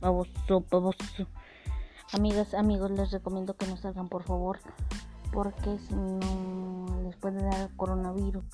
baboso, baboso. Amigas, amigos, les recomiendo que no salgan, por favor, porque si no les puede dar coronavirus.